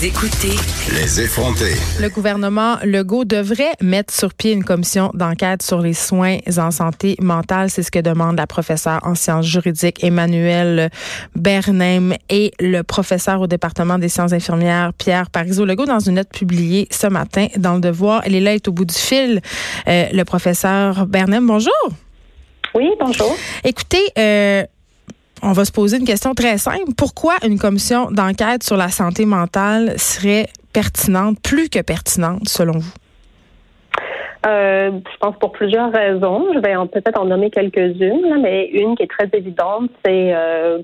Vous écoutez Les effronter. Le gouvernement Legault devrait mettre sur pied une commission d'enquête sur les soins en santé mentale. C'est ce que demande la professeure en sciences juridiques Emmanuel Bernheim et le professeur au département des sciences infirmières Pierre Parizeau. Legault, dans une note publiée ce matin dans Le Devoir, elle est là, est au bout du fil. Euh, le professeur Bernheim, bonjour. Oui, bonjour. Écoutez, euh, on va se poser une question très simple. Pourquoi une commission d'enquête sur la santé mentale serait pertinente, plus que pertinente, selon vous? Euh, je pense pour plusieurs raisons. Je vais peut-être en nommer quelques-unes, mais une qui est très évidente, c'est euh,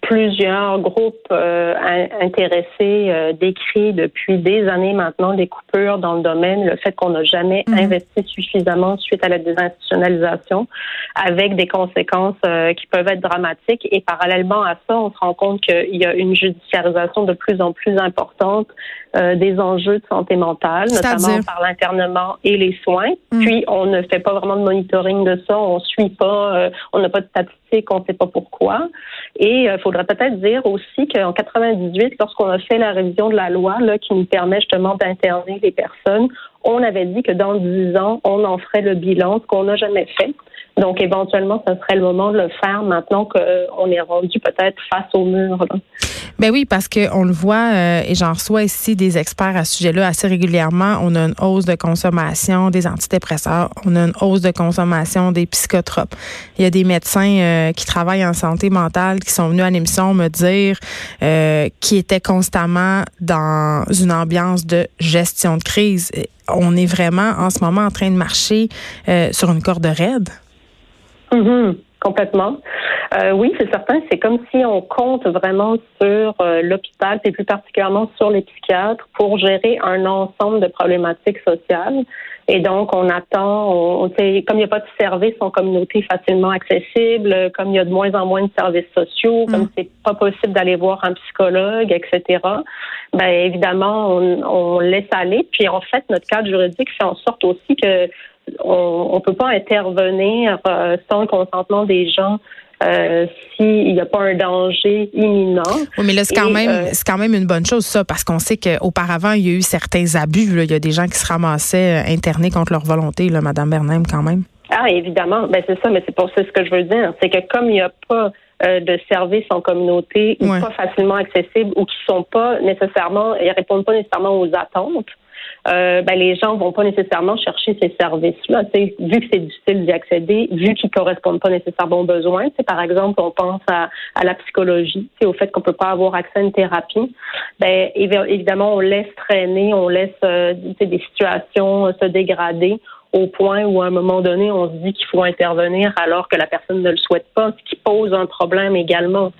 plusieurs groupes euh, intéressés décrits depuis des années maintenant des coupures dans le domaine, le fait qu'on n'a jamais mhm. investi suffisamment suite à la désinstitutionnalisation, avec des conséquences qui peuvent être dramatiques. Et parallèlement à ça, on se rend compte qu'il y a une judiciarisation de plus en plus importante des enjeux de santé mentale, notamment par l'internement et les soins. Mhm. Puis on ne fait pas vraiment de monitoring de ça, on suit pas, on n'a pas de statistiques, on ne sait pas pourquoi. Et il faut faudrait peut-être dire aussi qu'en 98, lorsqu'on a fait la révision de la loi là, qui nous permet justement d'interner les personnes, on avait dit que dans 10 ans, on en ferait le bilan, ce qu'on n'a jamais fait. Donc, éventuellement, ce serait le moment de le faire maintenant qu'on est rendu peut-être face au mur. Ben oui, parce qu'on le voit, euh, et j'en reçois ici des experts à ce sujet-là assez régulièrement. On a une hausse de consommation des antidépresseurs, on a une hausse de consommation des psychotropes. Il y a des médecins euh, qui travaillent en santé mentale qui sont venus à l'émission me dire euh, qui étaient constamment dans une ambiance de gestion de crise. On est vraiment en ce moment en train de marcher sur une corde raide. Mm-hmm. complètement. Euh, oui, c'est certain. C'est comme si on compte vraiment sur euh, l'hôpital, et plus particulièrement sur les psychiatres, pour gérer un ensemble de problématiques sociales. Et donc, on attend, on, comme il n'y a pas de services en communauté facilement accessibles, comme il y a de moins en moins de services sociaux, comme mm. c'est pas possible d'aller voir un psychologue, etc. Ben évidemment, on, on laisse aller. Puis en fait, notre cadre juridique fait en sorte aussi que on ne peut pas intervenir euh, sans le consentement des gens euh, s'il n'y a pas un danger imminent. Oui, mais là, c'est quand, même, euh, c'est quand même une bonne chose, ça, parce qu'on sait qu'auparavant, il y a eu certains abus. Il y a des gens qui se ramassaient internés contre leur volonté, là, Mme Bernheim, quand même. Ah, évidemment. Ben, c'est ça, mais c'est pour ça ce que je veux dire. C'est que comme il n'y a pas de services en communauté ou pas facilement accessibles ou qui sont pas nécessairement, ils répondent pas nécessairement aux attentes, euh, ben, les gens vont pas nécessairement chercher ces services-là. Vu que c'est difficile d'y accéder, vu qu'ils correspondent pas nécessairement aux besoins. Par exemple, on pense à, à la psychologie, au fait qu'on peut pas avoir accès à une thérapie. Ben, évidemment, on laisse traîner, on laisse euh, des situations se dégrader au point où à un moment donné, on se dit qu'il faut intervenir alors que la personne ne le souhaite pas, ce qui pose un problème également.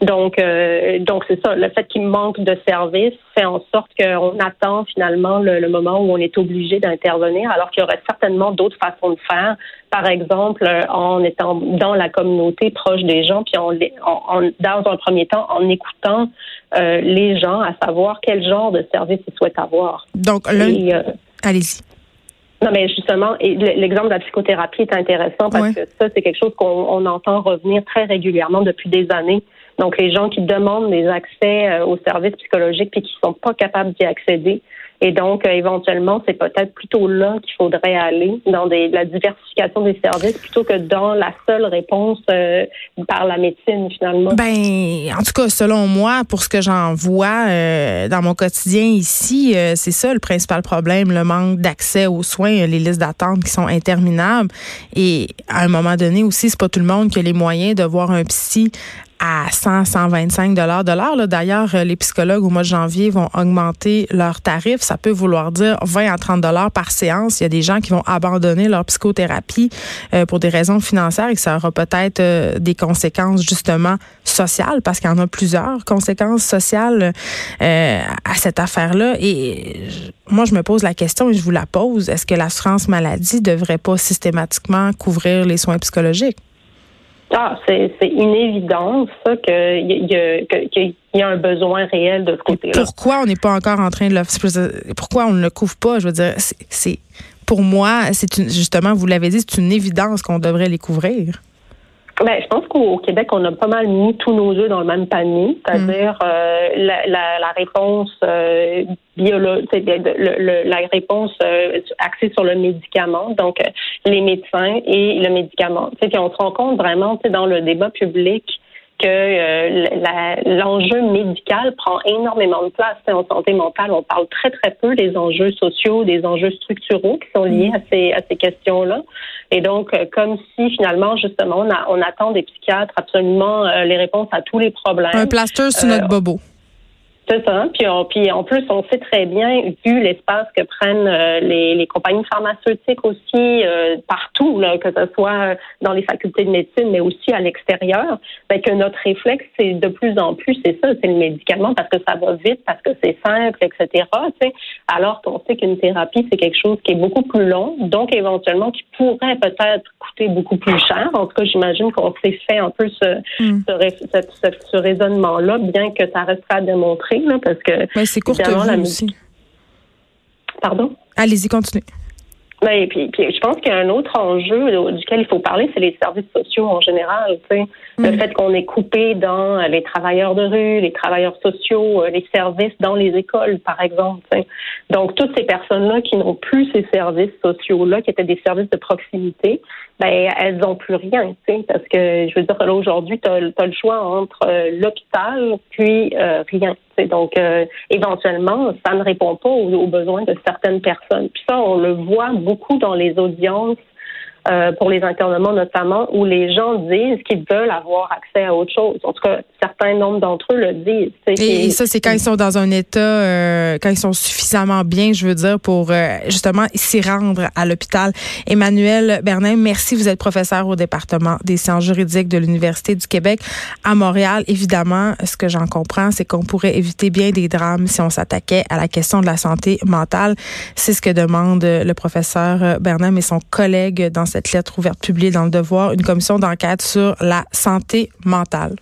Donc, euh, donc c'est ça. Le fait qu'il manque de services fait en sorte qu'on attend finalement le, moment où on est obligé d'intervenir, alors qu'il y aurait certainement d'autres façons de faire. Par exemple, en étant dans la communauté, proche des gens, puis en, en, dans un premier temps, en écoutant euh, les gens, à savoir quel genre de service ils souhaitent avoir. Donc, euh, allez-y. Non, mais justement, l'exemple de la psychothérapie est intéressant parce que ça, c'est quelque chose qu'on entend revenir très régulièrement depuis des années. Donc, les gens qui demandent des accès euh, aux services psychologiques puis qui sont pas capables d'y accéder, et donc, euh, éventuellement, c'est peut-être plutôt là qu'il faudrait aller, dans la diversification des services, plutôt que dans la seule réponse euh, par la médecine, finalement. Ben, en tout cas, selon moi, pour ce que j'en vois euh, dans mon quotidien ici, c'est ça le principal problème, le manque d'accès aux soins, les listes d'attente qui sont interminables. Et à un moment donné aussi, c'est pas tout le monde qui a les moyens de voir un psy à 100, 125 dollars de l'heure. D'ailleurs, euh, les psychologues au mois de janvier vont augmenter leurs tarifs. Ça peut vouloir dire 20 à 30 dollars par séance. Il y a des gens qui vont abandonner leur psychothérapie euh, pour des raisons financières et que ça aura peut-être euh, des conséquences justement sociales parce qu'il y en a plusieurs conséquences sociales à cette affaire-là. Et moi, je me pose la question et je vous la pose. Est-ce que l'assurance maladie devrait pas systématiquement couvrir les soins psychologiques? Ah, c'est une évidence, ça, qu'il y, y, a un besoin réel de ce côté-là. Pourquoi on n'est pas encore en train de le. Pourquoi on ne le couvre pas? Je veux dire, c'est. Pour moi, c'est justement, vous l'avez dit, c'est une évidence qu'on devrait les couvrir. Ben, je pense qu'au Québec, on a pas mal mis tous nos œufs dans le même panier, c'est-à-dire mm. euh, la, la, la, réponse euh, biologique, la réponse euh, axée sur le médicament, donc euh, les médecins et le médicament. Puis on se rend compte vraiment dans le débat public que euh, l'enjeu médical prend énormément de place. En santé mentale, on parle très, très peu des enjeux sociaux, des enjeux structuraux qui sont liés à ces, à ces questions-là. Et donc, euh, comme si finalement, justement, on, on attend des psychiatres absolument euh, les réponses à tous les problèmes. Un plaster sur notre bobo. C'est ça. Puis, puis en plus, on sait très bien, vu l'espace que prennent euh, les, les, compagnies pharmaceutiques aussi euh, partout, là, que ce soit dans les facultés de médecine, mais aussi à l'extérieur, ben, que notre réflexe, c'est de plus en plus, c'est ça, c'est le médicament parce que ça va vite, parce que c'est simple, etc. Alors qu'on sait qu'une thérapie, c'est quelque chose qui est beaucoup plus long, donc éventuellement qui pourrait peut-être coûter beaucoup plus cher. En tout cas, j'imagine qu'on s'est fait un peu ce, hmm. ce, ce, ce raisonnement-là, bien que ça restera à démontrer parce que. Mais c'est courte vie aussi. Pardon? Allez-y, continuez. Oui, puis, puis je pense qu'il y a un autre enjeu duquel il faut parler, c'est les services sociaux en général. Le mm. fait qu'on est coupé dans les travailleurs de rue, les travailleurs sociaux, euh, les services dans les écoles, par exemple. Donc, toutes ces personnes-là qui n'ont plus ces services sociaux-là, qui étaient des services de proximité, ben elles n'ont plus rien, parce que je veux dire là aujourd'hui, tu as, le choix entre euh, l'hôpital puis euh, rien. Donc, euh, éventuellement, ça ne répond pas aux, besoins de certaines personnes. Puis ça, on le voit beaucoup dans les audiences euh, pour les internements notamment, où les gens disent qu'ils veulent avoir accès à autre chose. En tout cas, certains nombres d'entre eux le disent. Et, ça, c'est quand ils sont dans un état, euh, quand ils sont suffisamment bien, je veux dire, pour euh, justement s'y rendre à l'hôpital. Emmanuel Bernin, merci. Vous êtes professeur au département des sciences juridiques de l'Université du Québec à Montréal. Évidemment, ce que j'en comprends, c'est qu'on pourrait éviter bien des drames si on s'attaquait à la question de la santé mentale. C'est ce que demande le professeur Bernin et son collègue dans cette lettre ouverte publiée dans le Devoir, une commission d'enquête sur la santé mentale.